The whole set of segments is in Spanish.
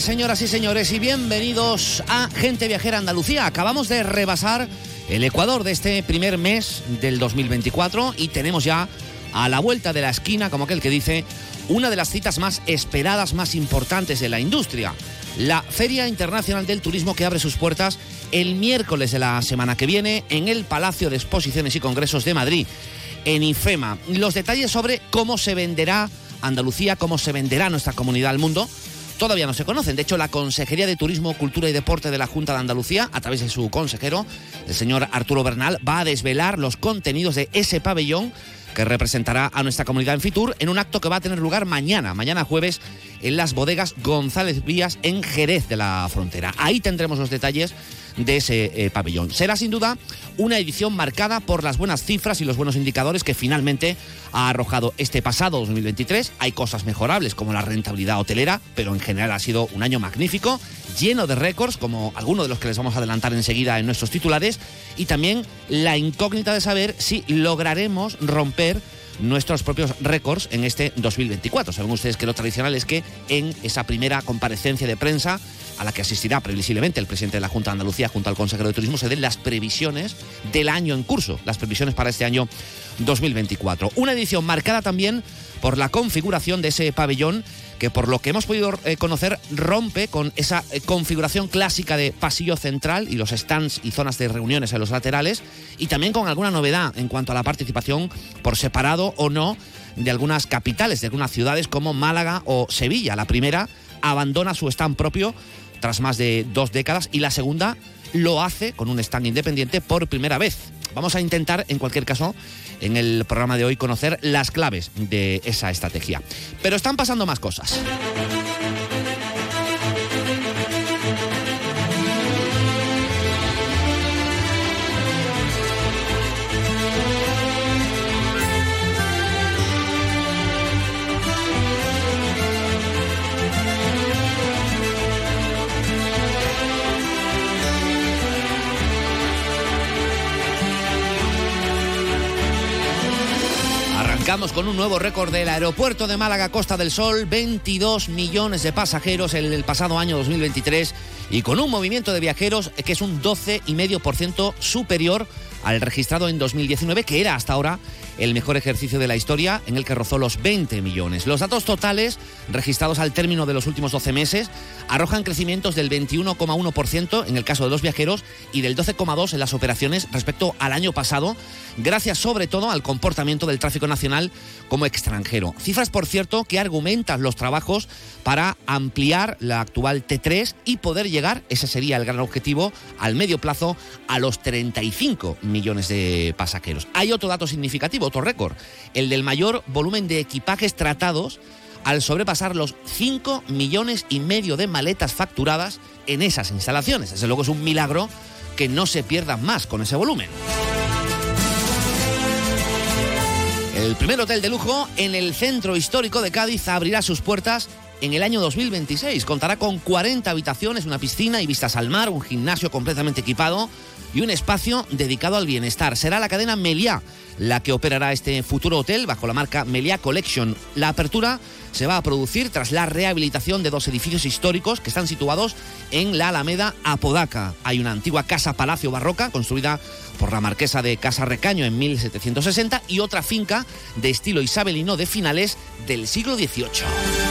señoras y señores, y bienvenidos a Gente Viajera Andalucía. Acabamos de rebasar el Ecuador de este primer mes del 2024 y tenemos ya a la vuelta de la esquina, como aquel que dice, una de las citas más esperadas, más importantes de la industria. La Feria Internacional del Turismo que abre sus puertas el miércoles de la semana que viene en el Palacio de Exposiciones y Congresos de Madrid, en IFEMA. Los detalles sobre cómo se venderá Andalucía, cómo se venderá nuestra comunidad al mundo, todavía no se conocen. De hecho, la Consejería de Turismo, Cultura y Deporte de la Junta de Andalucía, a través de su consejero, el señor Arturo Bernal, va a desvelar los contenidos de ese pabellón que representará a nuestra comunidad en Fitur en un acto que va a tener lugar mañana, mañana jueves, en las bodegas González Vías en Jerez de la Frontera. Ahí tendremos los detalles de ese eh, pabellón. Será sin duda una edición marcada por las buenas cifras y los buenos indicadores que finalmente ha arrojado este pasado 2023. Hay cosas mejorables como la rentabilidad hotelera, pero en general ha sido un año magnífico, lleno de récords, como algunos de los que les vamos a adelantar enseguida en nuestros titulares, y también la incógnita de saber si lograremos romper nuestros propios récords en este 2024. Saben ustedes que lo tradicional es que en esa primera comparecencia de prensa a la que asistirá previsiblemente el presidente de la Junta de Andalucía junto al consejero de Turismo se den las previsiones del año en curso, las previsiones para este año 2024. Una edición marcada también por la configuración de ese pabellón que por lo que hemos podido eh, conocer rompe con esa eh, configuración clásica de pasillo central y los stands y zonas de reuniones en los laterales y también con alguna novedad en cuanto a la participación por separado o no de algunas capitales, de algunas ciudades como Málaga o Sevilla. La primera abandona su stand propio tras más de dos décadas y la segunda lo hace con un stand independiente por primera vez. Vamos a intentar, en cualquier caso, en el programa de hoy conocer las claves de esa estrategia. Pero están pasando más cosas. Con un nuevo récord del aeropuerto de Málaga Costa del Sol, 22 millones de pasajeros en el pasado año 2023 y con un movimiento de viajeros que es un 12,5% superior al registrado en 2019, que era hasta ahora el mejor ejercicio de la historia, en el que rozó los 20 millones. Los datos totales, registrados al término de los últimos 12 meses, arrojan crecimientos del 21,1% en el caso de los viajeros y del 12,2% en las operaciones respecto al año pasado, gracias sobre todo al comportamiento del tráfico nacional como extranjero. Cifras, por cierto, que argumentan los trabajos para ampliar la actual T3 y poder llegar, ese sería el gran objetivo, al medio plazo, a los 35 millones de pasajeros. Hay otro dato significativo, otro récord, el del mayor volumen de equipajes tratados al sobrepasar los 5 millones y medio de maletas facturadas en esas instalaciones. Desde luego es un milagro que no se pierdan más con ese volumen. El primer hotel de lujo en el centro histórico de Cádiz abrirá sus puertas en el año 2026. Contará con 40 habitaciones, una piscina y vistas al mar, un gimnasio completamente equipado y un espacio dedicado al bienestar. Será la cadena Meliá la que operará este futuro hotel bajo la marca Meliá Collection. La apertura se va a producir tras la rehabilitación de dos edificios históricos que están situados en la Alameda Apodaca. Hay una antigua casa palacio barroca construida por la marquesa de Casa Recaño en 1760 y otra finca de estilo isabelino de finales del siglo XVIII.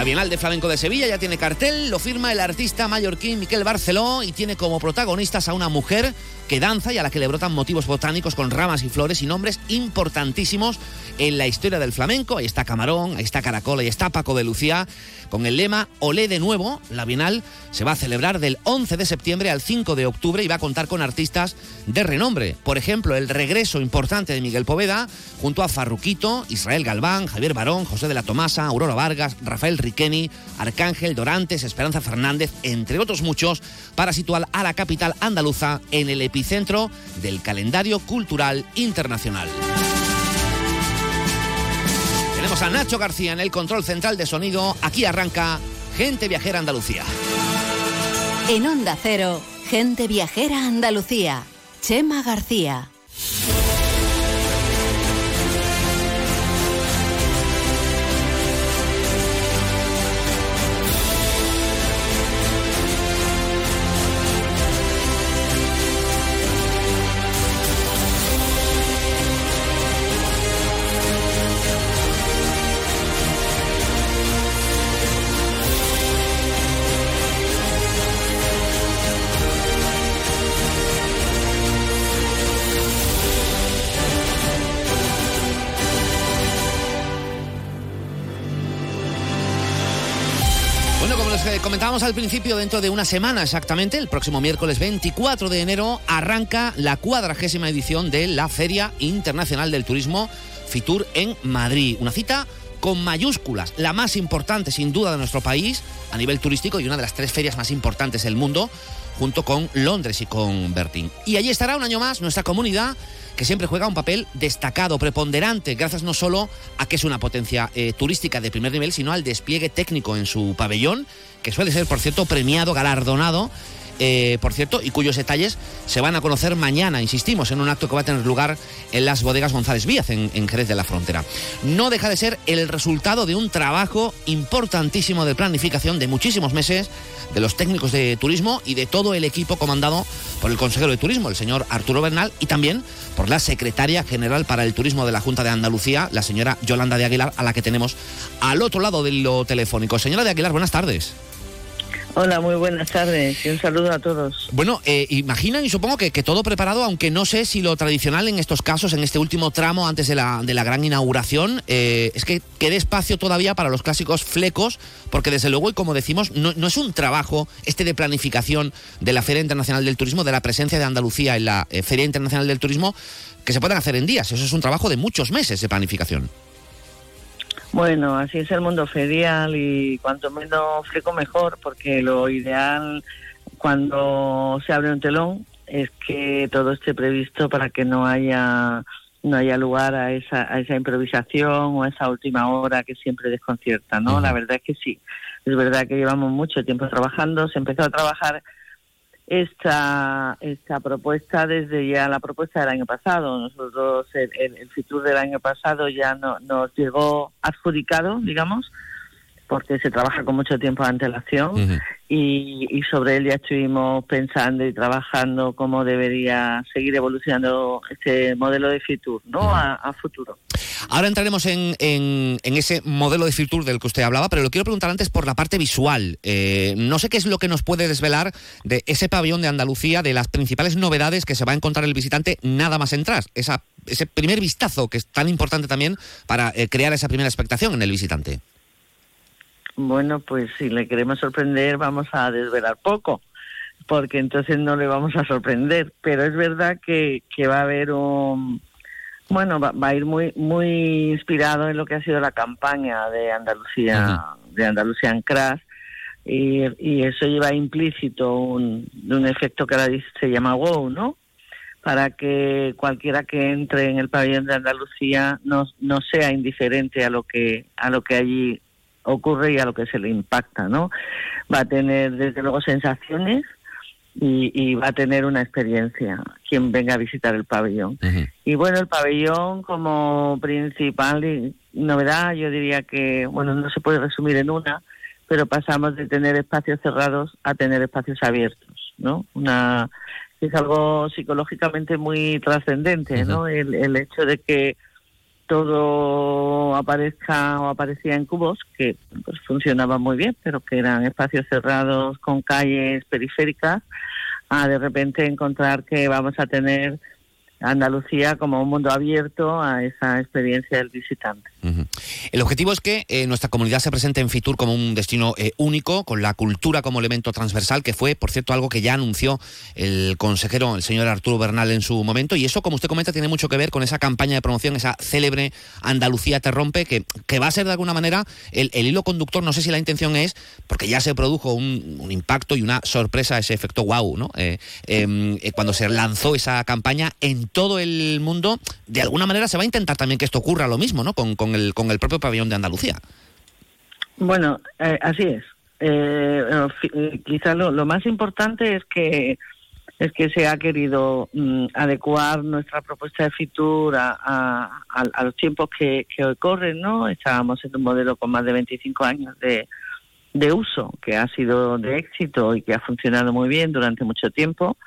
La Bienal de Flamenco de Sevilla ya tiene cartel, lo firma el artista mallorquín Miquel Barceló y tiene como protagonistas a una mujer que danza y a la que le brotan motivos botánicos con ramas y flores y nombres importantísimos en la historia del flamenco. Ahí está Camarón, ahí está Caracol, ahí está Paco de Lucía con el lema Olé de nuevo. La Bienal se va a celebrar del 11 de septiembre al 5 de octubre y va a contar con artistas de renombre. Por ejemplo, el regreso importante de Miguel Poveda junto a Farruquito, Israel Galván, Javier Barón, José de la Tomasa, Aurora Vargas, Rafael Riqueni, Arcángel Dorantes, Esperanza Fernández, entre otros muchos, para situar a la capital andaluza en el epicentro del calendario cultural internacional. Tenemos a Nacho García en el control central de sonido. Aquí arranca Gente Viajera Andalucía. En Onda Cero, Gente Viajera Andalucía. Chema García. Comentábamos al principio, dentro de una semana exactamente, el próximo miércoles 24 de enero, arranca la cuadragésima edición de la Feria Internacional del Turismo Fitur en Madrid. Una cita con mayúsculas, la más importante sin duda de nuestro país a nivel turístico y una de las tres ferias más importantes del mundo, junto con Londres y con Bertín. Y allí estará un año más nuestra comunidad que siempre juega un papel destacado, preponderante, gracias no solo a que es una potencia eh, turística de primer nivel, sino al despliegue técnico en su pabellón, que suele ser, por cierto, premiado, galardonado eh, por cierto, y cuyos detalles se van a conocer mañana, insistimos, en un acto que va a tener lugar en las bodegas González Víaz, en, en Jerez de la Frontera. No deja de ser el resultado de un trabajo importantísimo de planificación de muchísimos meses de los técnicos de turismo y de todo el equipo comandado por el consejero de turismo, el señor Arturo Bernal, y también por la secretaria general para el turismo de la Junta de Andalucía, la señora Yolanda de Aguilar, a la que tenemos al otro lado de lo telefónico. Señora de Aguilar, buenas tardes. Hola, muy buenas tardes y un saludo a todos. Bueno, eh, imaginan y supongo que, que, todo preparado, aunque no sé si lo tradicional en estos casos, en este último tramo antes de la, de la gran inauguración, eh, es que quede espacio todavía para los clásicos flecos, porque desde luego, y como decimos, no, no, es un trabajo este de planificación de la Feria Internacional del Turismo, de la presencia de Andalucía en la eh, Feria Internacional del Turismo, que se puedan hacer en días. Eso es un trabajo de muchos meses de planificación. Bueno, así es el mundo ferial y cuanto menos fleco mejor, porque lo ideal cuando se abre un telón es que todo esté previsto para que no haya no haya lugar a esa, a esa improvisación o a esa última hora que siempre desconcierta, ¿no? Uh -huh. La verdad es que sí. Es verdad que llevamos mucho tiempo trabajando. Se empezó a trabajar esta, esta propuesta desde ya la propuesta del año pasado. Nosotros, el, el, el FITUR del año pasado ya no, nos llegó adjudicado, digamos, porque se trabaja con mucho tiempo de antelación uh -huh. y, y, sobre él ya estuvimos pensando y trabajando cómo debería seguir evolucionando este modelo de FITUR ¿no? Uh -huh. a, a, futuro. Ahora entraremos en, en, en, ese modelo de FITUR del que usted hablaba, pero lo quiero preguntar antes por la parte visual. Eh, no sé qué es lo que nos puede desvelar de ese pabellón de Andalucía, de las principales novedades que se va a encontrar el visitante nada más entrar. Esa, ese primer vistazo que es tan importante también para eh, crear esa primera expectación en el visitante. Bueno, pues si le queremos sorprender vamos a desvelar poco, porque entonces no le vamos a sorprender. Pero es verdad que, que va a haber un... Bueno, va, va, a ir muy muy inspirado en lo que ha sido la campaña de Andalucía, de Andalucía en Crash, y, y, eso lleva implícito un, un efecto que ahora se llama wow, ¿no? Para que cualquiera que entre en el pabellón de Andalucía no, no sea indiferente a lo que a lo que allí ocurre y a lo que se le impacta, ¿no? Va a tener desde luego sensaciones y, y va a tener una experiencia quien venga a visitar el pabellón. Uh -huh. Y bueno, el pabellón como principal novedad, yo diría que, bueno, no se puede resumir en una, pero pasamos de tener espacios cerrados a tener espacios abiertos, ¿no? Una es algo psicológicamente muy trascendente, uh -huh. ¿no? El, el hecho de que todo aparezca o aparecía en cubos que pues, funcionaban muy bien, pero que eran espacios cerrados con calles periféricas, a de repente encontrar que vamos a tener Andalucía como un mundo abierto a esa experiencia del visitante. El objetivo es que eh, nuestra comunidad se presente en Fitur como un destino eh, único, con la cultura como elemento transversal, que fue, por cierto, algo que ya anunció el consejero, el señor Arturo Bernal, en su momento. Y eso, como usted comenta, tiene mucho que ver con esa campaña de promoción, esa célebre Andalucía te rompe, que, va a ser de alguna manera el, hilo conductor. No sé si la intención es, porque ya se produjo un, impacto y una sorpresa, ese efecto wow, ¿no? Eh, em, cuando se lanzó esa campaña en todo el mundo, de alguna manera se va a intentar también que esto ocurra lo mismo, ¿no? Con, el, con el propio pabellón de Andalucía. Bueno, eh, así es. Eh, eh, quizá lo, lo, más importante es que es que se ha querido mm, adecuar nuestra propuesta de Fitur a, a, los tiempos que, que, hoy corren, ¿no? Estábamos en un modelo con más de 25 años de, de uso, que ha sido de éxito y que ha funcionado muy bien durante mucho tiempo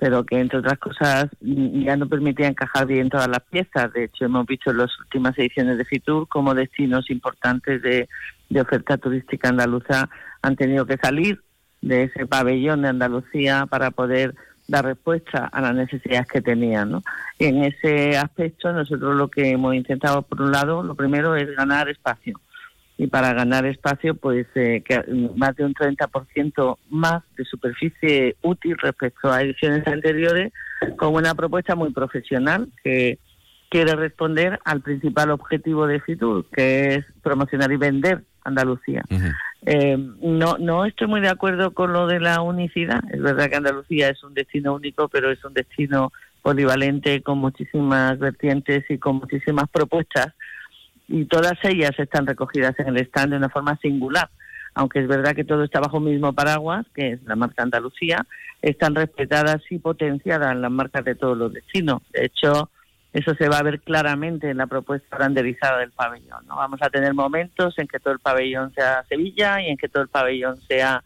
pero que entre otras cosas ya no permitía encajar bien todas las piezas. De hecho, hemos visto en las últimas ediciones de Fitur como destinos importantes de, de oferta turística andaluza han tenido que salir de ese pabellón de Andalucía para poder dar respuesta a las necesidades que tenían. ¿no? En ese aspecto nosotros lo que hemos intentado, por un lado, lo primero es ganar espacio y para ganar espacio, pues eh, que más de un 30% más de superficie útil respecto a ediciones anteriores, con una propuesta muy profesional que quiere responder al principal objetivo de Fitur, que es promocionar y vender Andalucía. Eh, no, no estoy muy de acuerdo con lo de la unicidad. Es verdad que Andalucía es un destino único, pero es un destino polivalente con muchísimas vertientes y con muchísimas propuestas y todas ellas están recogidas en el stand de una forma singular. Aunque es verdad que todo está bajo el mismo paraguas, que es la marca Andalucía, están respetadas y potenciadas las marcas de todos los destinos. De hecho, eso se va a ver claramente en la propuesta renderizada del pabellón. ¿no? Vamos a tener momentos en que todo el pabellón sea Sevilla y en que todo el pabellón sea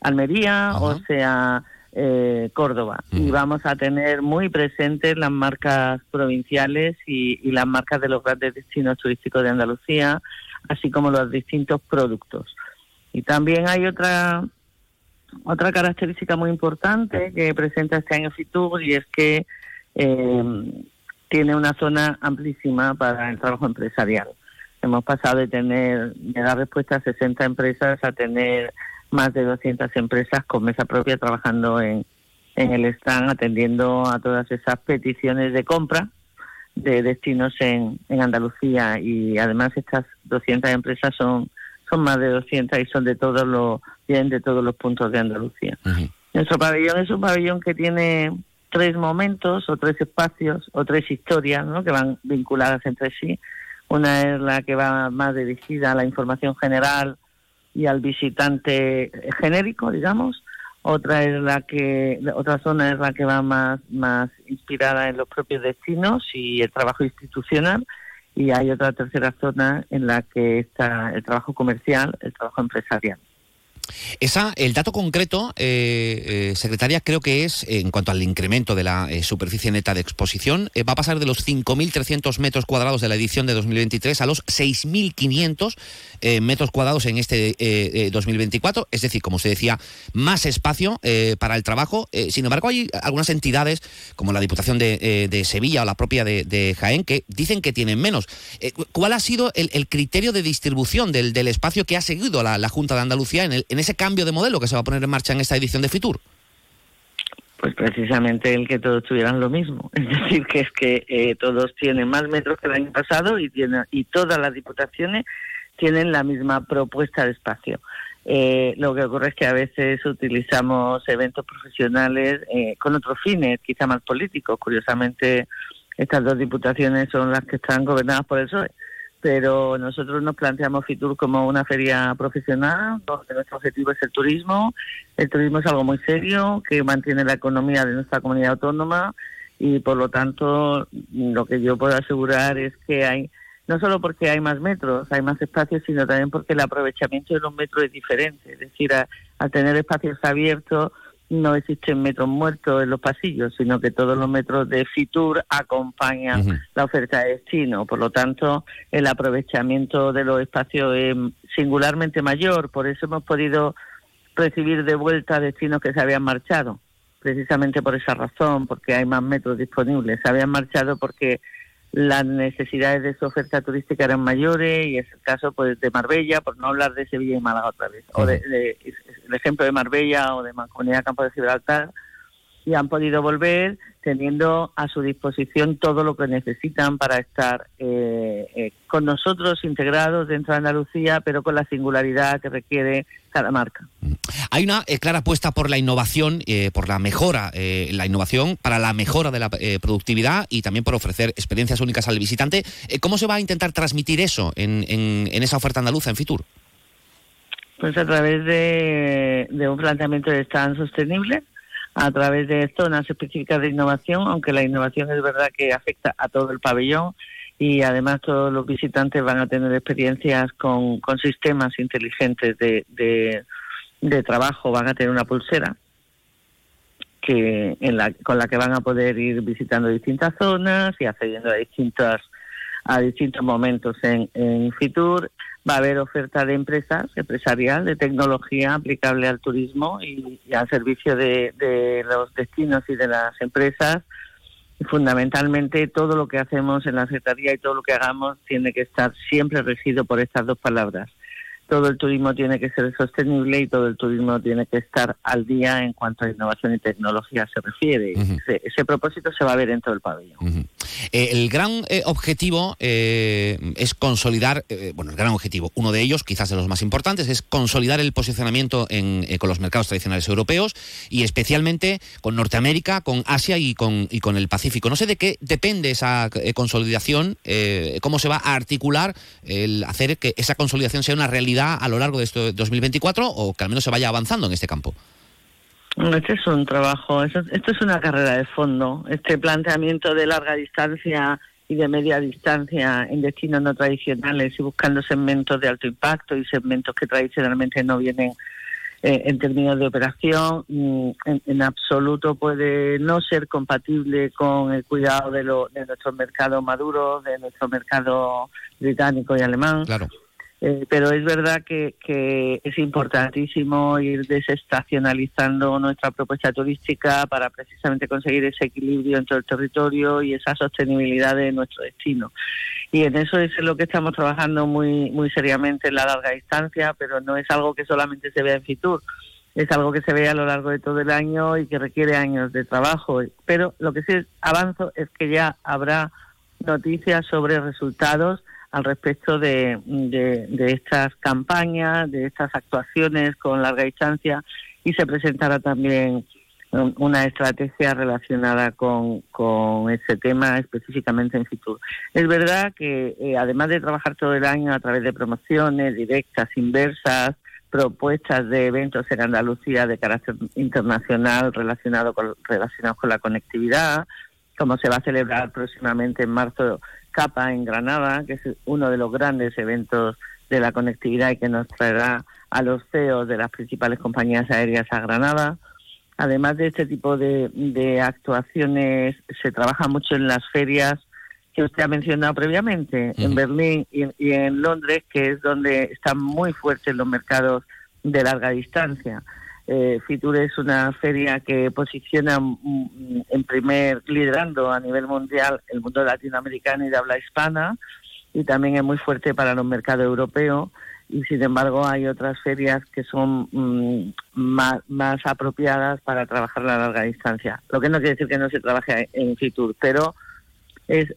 Almería o sea eh, Córdoba. Y vamos a tener muy presentes las marcas provinciales y, y, las marcas de los grandes destinos turísticos de Andalucía, así como los distintos productos. Y también hay otra otra característica muy importante que presenta este año Fitur y es que eh, tiene una zona amplísima para el trabajo empresarial. Hemos pasado de tener, de dar respuesta a 60 empresas a tener más de 200 empresas con mesa propia trabajando en, en el stand, atendiendo a todas esas peticiones de compra de destinos en, en Andalucía y además estas 200 empresas son son más de 200 y son de todos los vienen de todos los puntos de Andalucía. Nuestro pabellón es un pabellón que tiene tres momentos o tres espacios o tres historias ¿no? que van vinculadas entre sí. Una es la que va más dirigida a la información general y al visitante genérico, digamos. Otra es la que otra zona es la que va más más inspirada en los propios destinos y el trabajo institucional y hay otra tercera zona en la que está el trabajo comercial, el trabajo empresarial. Esa, el dato concreto, eh, eh, secretaria, creo que es, en cuanto al incremento de la eh, superficie neta de exposición, va a pasar de los 5.300 metros cuadrados de la edición de 2023 a los 6.500 metros cuadrados en este 2024. Es decir, como se decía, más espacio para el trabajo. sin embargo, hay algunas entidades, como la Diputación de, Sevilla o la propia de, Jaén, que dicen que tienen menos. ¿Cuál ha sido el, criterio de distribución del, espacio que ha seguido la, Junta de Andalucía en, el, ese cambio de modelo que se va a poner en marcha en esta edición de Fitur? Pues precisamente el que todos tuvieran lo mismo, es decir, que es que eh, todos tienen más metros que el año pasado y tienen, y todas las diputaciones tienen la misma propuesta de espacio. Eh, lo que ocurre es que a veces utilizamos eventos profesionales eh, con otros fines, quizá más políticos. Curiosamente, estas dos diputaciones son las que están gobernadas por el PSOE pero nosotros nos planteamos Fitur como una feria profesional, donde nuestro objetivo es el turismo. El turismo es algo muy serio que mantiene la economía de nuestra comunidad autónoma y por lo tanto lo que yo puedo asegurar es que hay, no solo porque hay más metros, hay más espacios, sino también porque el aprovechamiento de los metros es diferente. Es decir, al tener espacios abiertos, no existen metros muertos en los pasillos, sino que todos los metros de Fitur acompañan la oferta de destino. Por lo tanto, el aprovechamiento de los espacios es singularmente mayor. Por eso hemos podido recibir de vuelta destinos que se habían marchado, precisamente por esa razón, porque hay más metros disponibles. Se habían marchado porque las necesidades de su oferta turística eran mayores y es el caso pues de Marbella, por no hablar de Sevilla y Málaga otra vez, o de, el ejemplo de Marbella o de Mancomunidad Campo de Gibraltar, y han podido volver teniendo a su disposición todo lo que necesitan para estar eh, eh, con nosotros integrados dentro de Andalucía, pero con la singularidad que requiere cada marca. Hay una eh, clara apuesta por la innovación, por la mejora, la innovación para la mejora de la productividad y también por ofrecer experiencias únicas al visitante. ¿Cómo se va a intentar transmitir eso en, en esa oferta andaluza en Fitur? Pues a través de, un planteamiento de stand sostenible, a través de zonas específicas de innovación, aunque la innovación es verdad que afecta a todo el pabellón y además todos los visitantes van a tener experiencias con, sistemas inteligentes de, de, trabajo, van a tener una pulsera que en la, con la que van a poder ir visitando distintas zonas y accediendo a distintas a distintos momentos en, en Fitur va a haber oferta de empresas, empresarial, de tecnología aplicable al turismo y, al servicio de, los destinos y de las empresas. Y fundamentalmente todo lo que hacemos en la Secretaría y todo lo que hagamos tiene que estar siempre regido por estas dos palabras. Todo el turismo tiene que ser sostenible y todo el turismo tiene que estar al día en cuanto a innovación y tecnología se refiere. ese, propósito se va a ver en todo el pabellón. Eh, el gran eh, objetivo eh, es consolidar, bueno, el gran objetivo, uno de ellos, quizás de los más importantes, es consolidar el posicionamiento en, con los mercados tradicionales europeos y especialmente con Norteamérica, con Asia y con, y con el Pacífico. No sé de qué depende esa consolidación, cómo se va a articular el hacer que esa consolidación sea una realidad a lo largo de este 2024 o que al menos se vaya avanzando en este campo. Este es un trabajo, esto, es una carrera de fondo. Este planteamiento de larga distancia y de media distancia en destinos no tradicionales y buscando segmentos de alto impacto y segmentos que tradicionalmente no vienen eh, en términos de operación, mm, en, absoluto puede no ser compatible con el cuidado de, lo, de nuestros mercados maduros, de nuestro mercado británico y alemán. Claro. Eh, pero es verdad que, es importantísimo ir desestacionalizando nuestra propuesta turística para precisamente conseguir ese equilibrio entre el territorio y esa sostenibilidad de nuestro destino. Y en eso es lo que estamos trabajando muy, muy seriamente en la larga distancia, pero no es algo que solamente se vea en Fitur, es algo que se ve a lo largo de todo el año y que requiere años de trabajo. Pero lo que sí avanzo es que ya habrá noticias sobre resultados al respecto de, de, estas campañas, de estas actuaciones con larga distancia y se presentará también una estrategia relacionada con, con ese tema específicamente en Fitur. Es verdad que eh, además de trabajar todo el año a través de promociones directas, inversas, propuestas de eventos en Andalucía de carácter internacional relacionado con, relacionados con la conectividad, como se va a celebrar próximamente en marzo Capa en Granada, que es uno de los grandes eventos de la conectividad y que nos traerá a los CEOs de las principales compañías aéreas a Granada. Además de este tipo de, actuaciones, se trabaja mucho en las ferias que usted ha mencionado previamente, en Berlín y, y, en Londres, que es donde están muy fuertes los mercados de larga distancia. Eh, Fitur es una feria que posiciona mm, en primer, liderando a nivel mundial el mundo latinoamericano y de habla hispana, y también es muy fuerte para los mercados europeos. Y sin embargo, hay otras ferias que son mm, más, más apropiadas para trabajar a la larga distancia. Lo que no quiere decir que no se trabaje en Fitur, pero es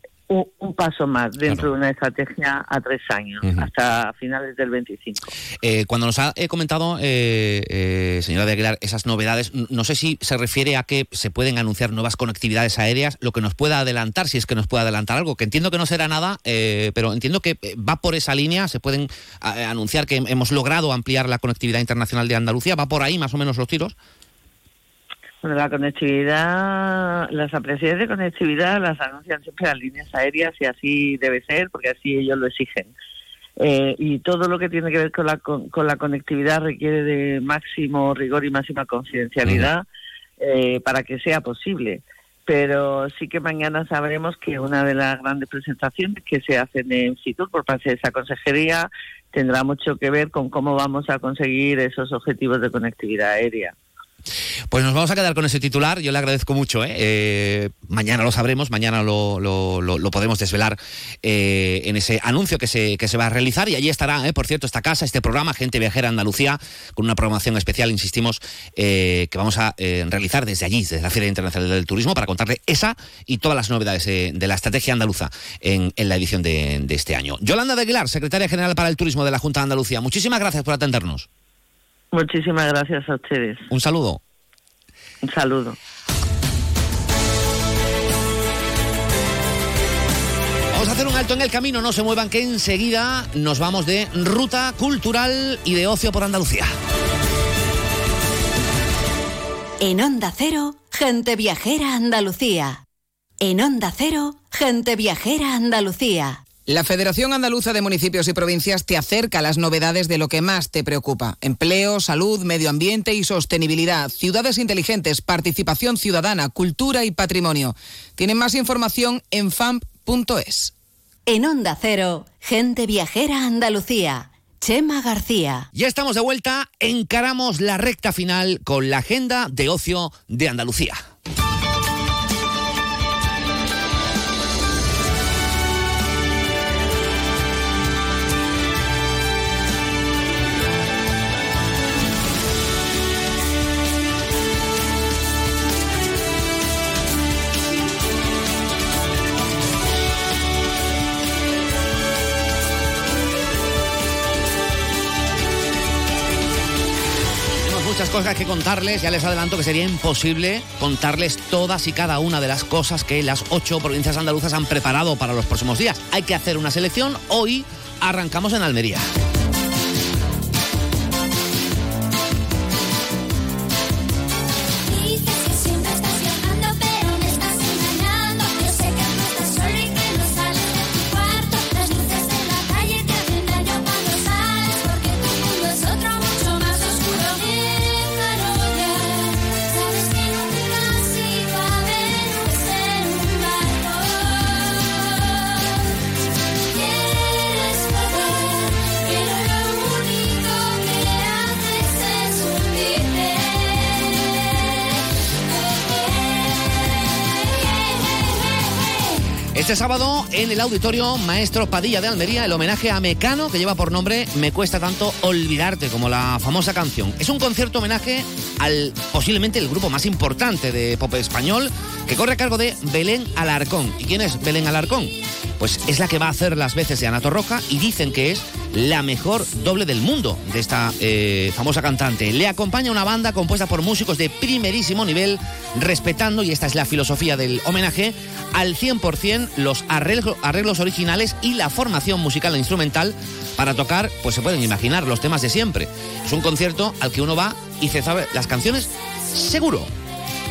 un, paso más dentro de una estrategia a tres años, hasta finales del 25. Eh, cuando nos ha comentado, eh, eh, señora de Aguilar, esas novedades, no sé si se refiere a que se pueden anunciar nuevas conectividades aéreas, lo que nos pueda adelantar, si es que nos puede adelantar algo, que entiendo que no será nada, pero entiendo que va por esa línea, se pueden anunciar que hemos logrado ampliar la conectividad internacional de Andalucía, va por ahí más o menos los tiros. Bueno, la conectividad, las apreciaciones de conectividad las anuncian siempre las líneas aéreas y así debe ser, porque así ellos lo exigen. Eh, y todo lo que tiene que ver con la, con, la conectividad requiere de máximo rigor y máxima confidencialidad eh, para que sea posible. Pero sí que mañana sabremos que una de las grandes presentaciones que se hacen en Fitur por parte de esa consejería tendrá mucho que ver con cómo vamos a conseguir esos objetivos de conectividad aérea. Pues nos vamos a quedar con ese titular. Yo le agradezco mucho. ¿eh? Eh, mañana lo sabremos, mañana lo, podemos desvelar eh, en ese anuncio que se, que se va a realizar. Y allí estará, por cierto, esta casa, este programa, Gente Viajera Andalucía, con una programación especial, insistimos, que vamos a realizar desde allí, desde la Feria Internacional del Turismo, para contarle esa y todas las novedades de la estrategia andaluza en, la edición de, de este año. Yolanda de Aguilar, secretaria general para el Turismo de la Junta de Andalucía. Muchísimas gracias por atendernos. Muchísimas gracias a ustedes. Un saludo. Un saludo. Vamos a hacer un alto en el camino, no se muevan que enseguida nos vamos de ruta cultural y de ocio por Andalucía. En Onda Cero, gente viajera Andalucía. En Onda Cero, gente viajera Andalucía. La Federación Andaluza de Municipios y Provincias te acerca a las novedades de lo que más te preocupa. Empleo, salud, medio ambiente y sostenibilidad, ciudades inteligentes, participación ciudadana, cultura y patrimonio. Tienen más información en famp.es. En Onda Cero, gente viajera Andalucía. Chema García. Ya estamos de vuelta, encaramos la recta final con la agenda de ocio de Andalucía. Muchas cosas que contarles. Ya les adelanto que sería imposible contarles todas y cada una de las cosas que las ocho provincias andaluzas han preparado para los próximos días. Hay que hacer una selección. Hoy arrancamos en Almería. Este sábado en el auditorio Maestro Padilla de Almería, el homenaje a Mecano que lleva por nombre Me cuesta tanto olvidarte, como la famosa canción. Es un concierto homenaje al posiblemente el grupo más importante de pop español que corre a cargo de Belén Alarcón. ¿Y quién es Belén Alarcón? Pues es la que va a hacer las veces de Anato Roja y dicen que es la mejor doble del mundo de esta eh, famosa cantante. Le acompaña una banda compuesta por músicos de primerísimo nivel, respetando, y esta es la filosofía del homenaje, al 100% los arreglos, originales y la formación musical e instrumental para tocar, pues se pueden imaginar, los temas de siempre. Es un concierto al que uno va y se sabe las canciones seguro.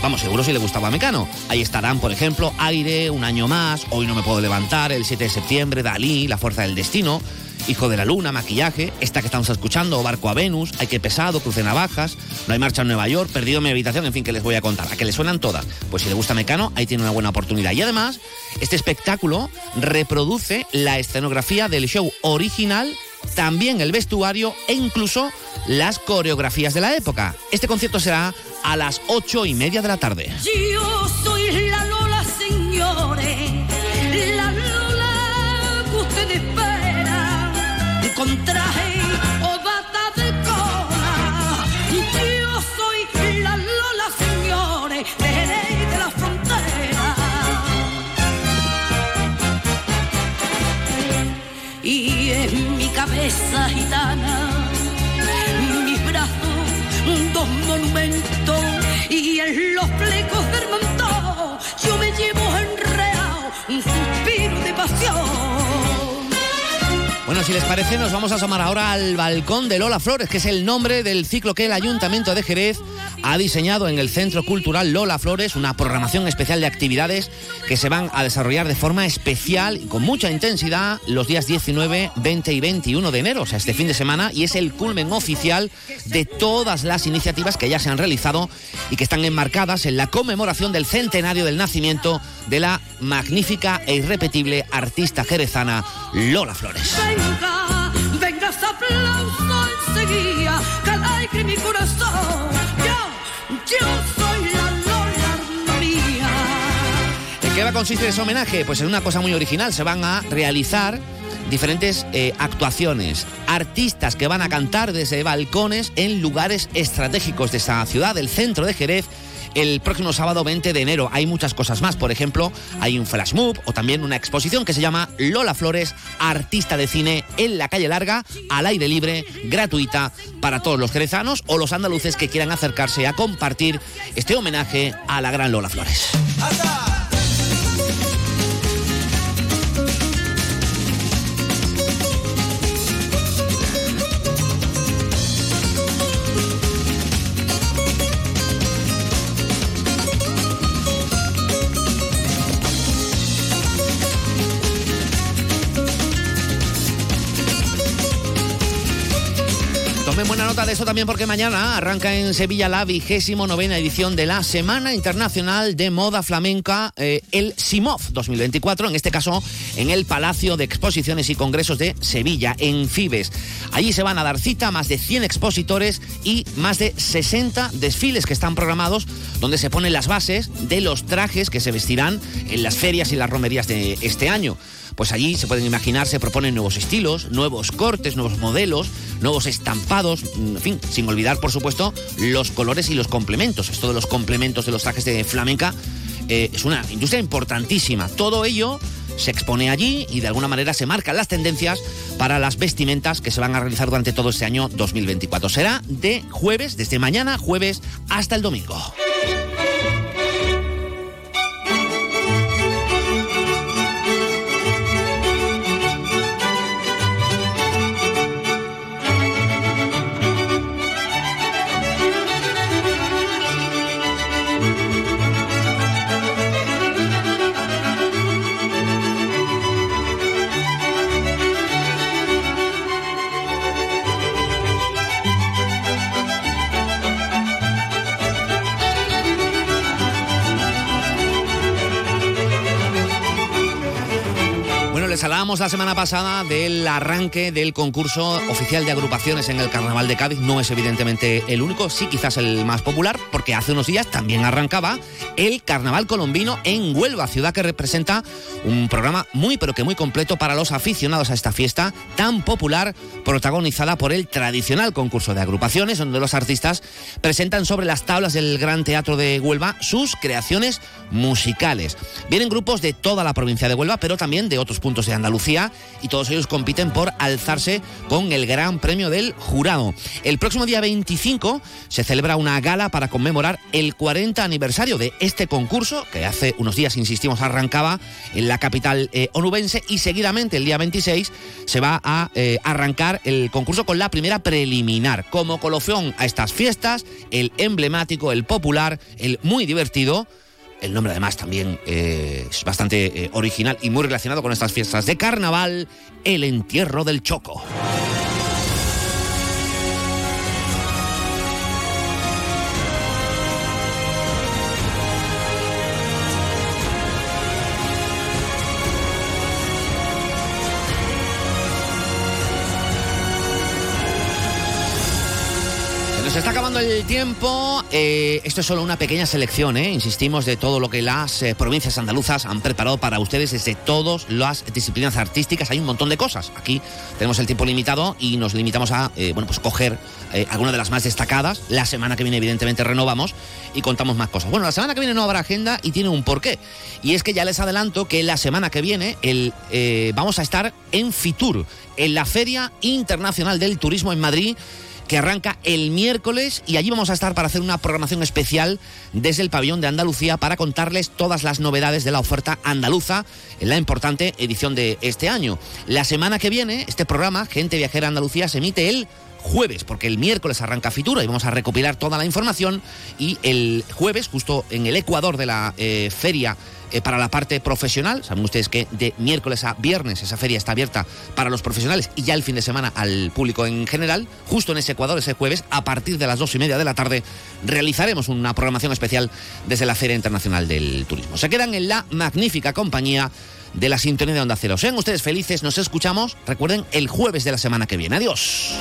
Vamos, seguro si le gustaba a Mecano. Ahí estarán, por ejemplo, Aire, Un año más, Hoy no me puedo levantar, el 7 de septiembre, Dalí, La fuerza del destino. Hijo de la Luna, Maquillaje, esta que estamos escuchando, Barco a Venus, Hay que pesado, Cruce Navajas, No hay marcha en Nueva York, Perdido mi habitación, en fin, que les voy a contar. A que le suenan todas. Pues si le gusta Mecano, ahí tiene una buena oportunidad. Y además, este espectáculo reproduce la escenografía del show original, también el vestuario e incluso las coreografías de la época. Este concierto será a las ocho y media de la tarde. Yo soy la Lola, señores, la Lola que ustedes con traje o bata de cola. Yo soy la Lola, señores, de, de la frontera. Y en mi cabeza gitana, dos monumentos, y en los flecos del manto, yo me llevo enreado un suspiro de pasión. Bueno, si les parece, nos vamos a asomar ahora al balcón de Lola Flores, que es el nombre del ciclo que el Ayuntamiento de Jerez ha diseñado en el Centro Cultural Lola Flores, una programación especial de actividades que se van a desarrollar de forma especial y con mucha intensidad los días 19, 20 y 21 de enero, o sea, este fin de semana, y es el culmen oficial de todas las iniciativas que ya se han realizado y que están enmarcadas en la conmemoración del centenario del nacimiento de la magnífica e irrepetible artista jerezana Lola Flores. Venga, venga aplauso enseguida, que mi corazón. ¿En qué va a consistir ese homenaje? Pues en una cosa muy original. Se van a realizar diferentes eh, actuaciones, artistas que van a cantar desde balcones en lugares estratégicos de esta ciudad, del centro de Jerez el próximo sábado 20 de enero. Hay muchas cosas más, por ejemplo, hay un flash move o también una exposición que se llama Lola Flores, artista de cine en la calle larga, al aire libre, gratuita para todos los jerezanos o los andaluces que quieran acercarse a compartir este homenaje a la gran Lola Flores. Nota de eso también porque mañana arranca en Sevilla la vigésimo novena edición de la Semana Internacional de Moda Flamenca, eh, el SIMOV 2024, en este caso en el Palacio de Exposiciones y Congresos de Sevilla, en Fibes. Allí se van a dar cita más de 100 expositores y más de 60 desfiles que están programados, donde se ponen las bases de los trajes que se vestirán en las ferias y las romerías de este año pues allí se pueden imaginar, se proponen nuevos estilos, nuevos cortes, nuevos modelos, nuevos estampados, en fin, sin olvidar, por supuesto, los colores y los complementos. Esto de los complementos de los trajes de flamenca eh, es una industria importantísima. Todo ello se expone allí y de alguna manera se marcan las tendencias para las vestimentas que se van a realizar durante todo este año 2024. Será de jueves, desde mañana jueves hasta el domingo. Les hablábamos la semana pasada del arranque del concurso oficial de agrupaciones en el Carnaval de Cádiz. No es evidentemente el único, sí quizás el más popular, porque hace unos días también arrancaba el Carnaval Colombino en Huelva, ciudad que representa un programa muy pero que muy completo para los aficionados a esta fiesta tan popular, protagonizada por el tradicional concurso de agrupaciones, donde los artistas presentan sobre las tablas del Gran Teatro de Huelva sus creaciones musicales. Vienen grupos de toda la provincia de Huelva, pero también de otros puntos de Andalucía y todos ellos compiten por alzarse con el Gran Premio del Jurado. El próximo día 25 se celebra una gala para conmemorar el 40 aniversario de este concurso, que hace unos días, insistimos, arrancaba en la capital eh, onubense y seguidamente el día 26 se va a eh, arrancar el concurso con la primera preliminar. Como colofón a estas fiestas, el emblemático, el popular, el muy divertido, el nombre además también eh, es bastante eh, original y muy relacionado con estas fiestas de carnaval, el entierro del Choco. El tiempo. Eh, esto es solo una pequeña selección, eh, insistimos, de todo lo que las eh, provincias andaluzas han preparado para ustedes desde todas las disciplinas artísticas. Hay un montón de cosas. Aquí tenemos el tiempo limitado y nos limitamos a bueno, pues coger algunas de las más destacadas. La semana que viene, evidentemente, renovamos y contamos más cosas. Bueno, la semana que viene no habrá agenda y tiene un porqué. Y es que ya les adelanto que la semana que viene el, vamos a estar en Fitur, en la Feria Internacional del Turismo en Madrid que arranca el miércoles y allí vamos a estar para hacer una programación especial desde el pabellón de Andalucía para contarles todas las novedades de la oferta andaluza en la importante edición de este año. La semana que viene, este programa, Gente Viajera Andalucía, se emite el jueves, porque el miércoles arranca Fitura y vamos a recopilar toda la información y el jueves, justo en el Ecuador de la eh, feria eh, para la parte profesional. Saben ustedes que de miércoles a viernes esa feria está abierta para los profesionales y ya el fin de semana al público en general. Justo en ese Ecuador, ese jueves, a partir de las dos y media de la tarde, realizaremos una programación especial desde la Feria Internacional del Turismo. Se quedan en la magnífica compañía de la sintonía de Onda Cero. Sean ustedes felices, nos escuchamos, recuerden, el jueves de la semana que viene. Adiós.